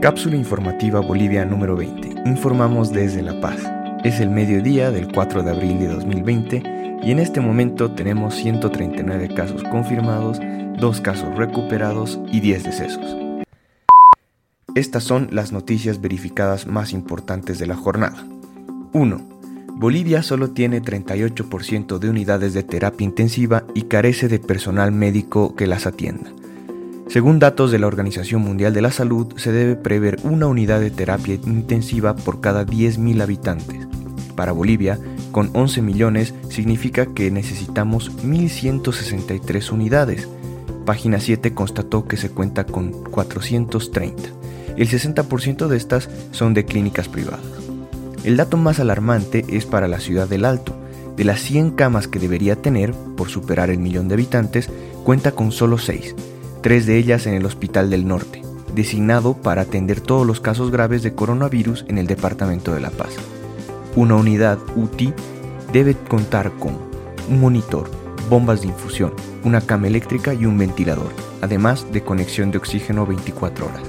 Cápsula informativa Bolivia número 20. Informamos desde La Paz. Es el mediodía del 4 de abril de 2020 y en este momento tenemos 139 casos confirmados, 2 casos recuperados y 10 decesos. Estas son las noticias verificadas más importantes de la jornada. 1. Bolivia solo tiene 38% de unidades de terapia intensiva y carece de personal médico que las atienda. Según datos de la Organización Mundial de la Salud, se debe prever una unidad de terapia intensiva por cada 10.000 habitantes. Para Bolivia, con 11 millones, significa que necesitamos 1.163 unidades. Página 7 constató que se cuenta con 430. El 60% de estas son de clínicas privadas. El dato más alarmante es para la ciudad del Alto. De las 100 camas que debería tener, por superar el millón de habitantes, cuenta con solo 6 tres de ellas en el Hospital del Norte, designado para atender todos los casos graves de coronavirus en el Departamento de La Paz. Una unidad UTI debe contar con un monitor, bombas de infusión, una cama eléctrica y un ventilador, además de conexión de oxígeno 24 horas.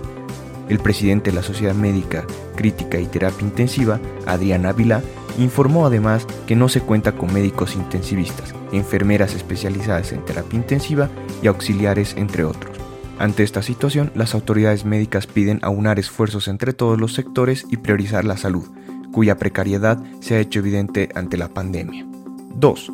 El presidente de la Sociedad Médica Crítica y Terapia Intensiva, Adrián Ávila, informó además que no se cuenta con médicos intensivistas, enfermeras especializadas en terapia intensiva y auxiliares, entre otros. Ante esta situación, las autoridades médicas piden aunar esfuerzos entre todos los sectores y priorizar la salud, cuya precariedad se ha hecho evidente ante la pandemia. 2.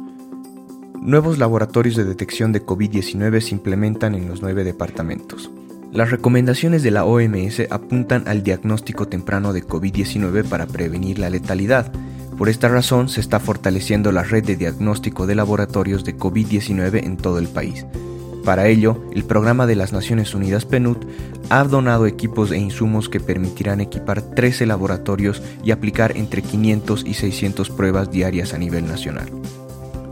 Nuevos laboratorios de detección de COVID-19 se implementan en los nueve departamentos. Las recomendaciones de la OMS apuntan al diagnóstico temprano de COVID-19 para prevenir la letalidad, por esta razón se está fortaleciendo la red de diagnóstico de laboratorios de COVID-19 en todo el país. Para ello, el programa de las Naciones Unidas PNUD ha donado equipos e insumos que permitirán equipar 13 laboratorios y aplicar entre 500 y 600 pruebas diarias a nivel nacional.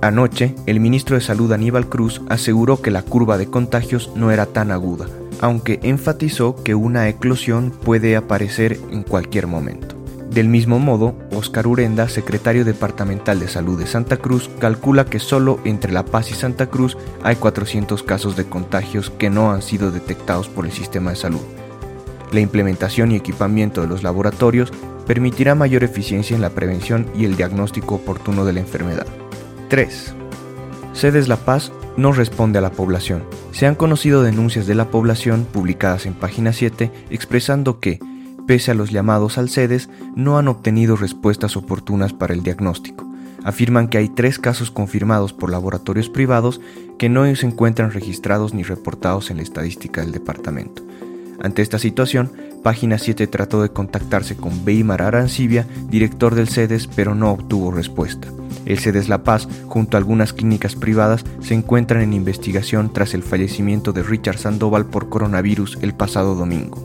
Anoche, el ministro de Salud Aníbal Cruz aseguró que la curva de contagios no era tan aguda, aunque enfatizó que una eclosión puede aparecer en cualquier momento. Del mismo modo, Oscar Urenda, secretario departamental de salud de Santa Cruz, calcula que solo entre La Paz y Santa Cruz hay 400 casos de contagios que no han sido detectados por el sistema de salud. La implementación y equipamiento de los laboratorios permitirá mayor eficiencia en la prevención y el diagnóstico oportuno de la enfermedad. 3. Sedes La Paz no responde a la población. Se han conocido denuncias de la población publicadas en página 7 expresando que pese a los llamados al CEDES, no han obtenido respuestas oportunas para el diagnóstico. Afirman que hay tres casos confirmados por laboratorios privados que no se encuentran registrados ni reportados en la estadística del departamento. Ante esta situación, Página 7 trató de contactarse con Beimar Arancibia, director del CEDES, pero no obtuvo respuesta. El CEDES La Paz, junto a algunas clínicas privadas, se encuentran en investigación tras el fallecimiento de Richard Sandoval por coronavirus el pasado domingo.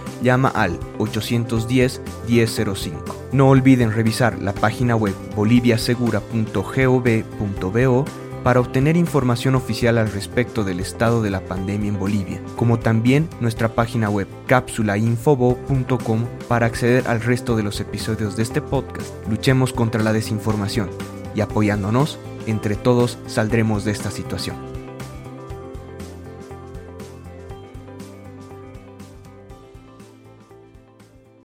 llama al 810-1005. No olviden revisar la página web boliviasegura.gov.bo para obtener información oficial al respecto del estado de la pandemia en Bolivia, como también nuestra página web cápsulainfobo.com para acceder al resto de los episodios de este podcast. Luchemos contra la desinformación y apoyándonos, entre todos saldremos de esta situación.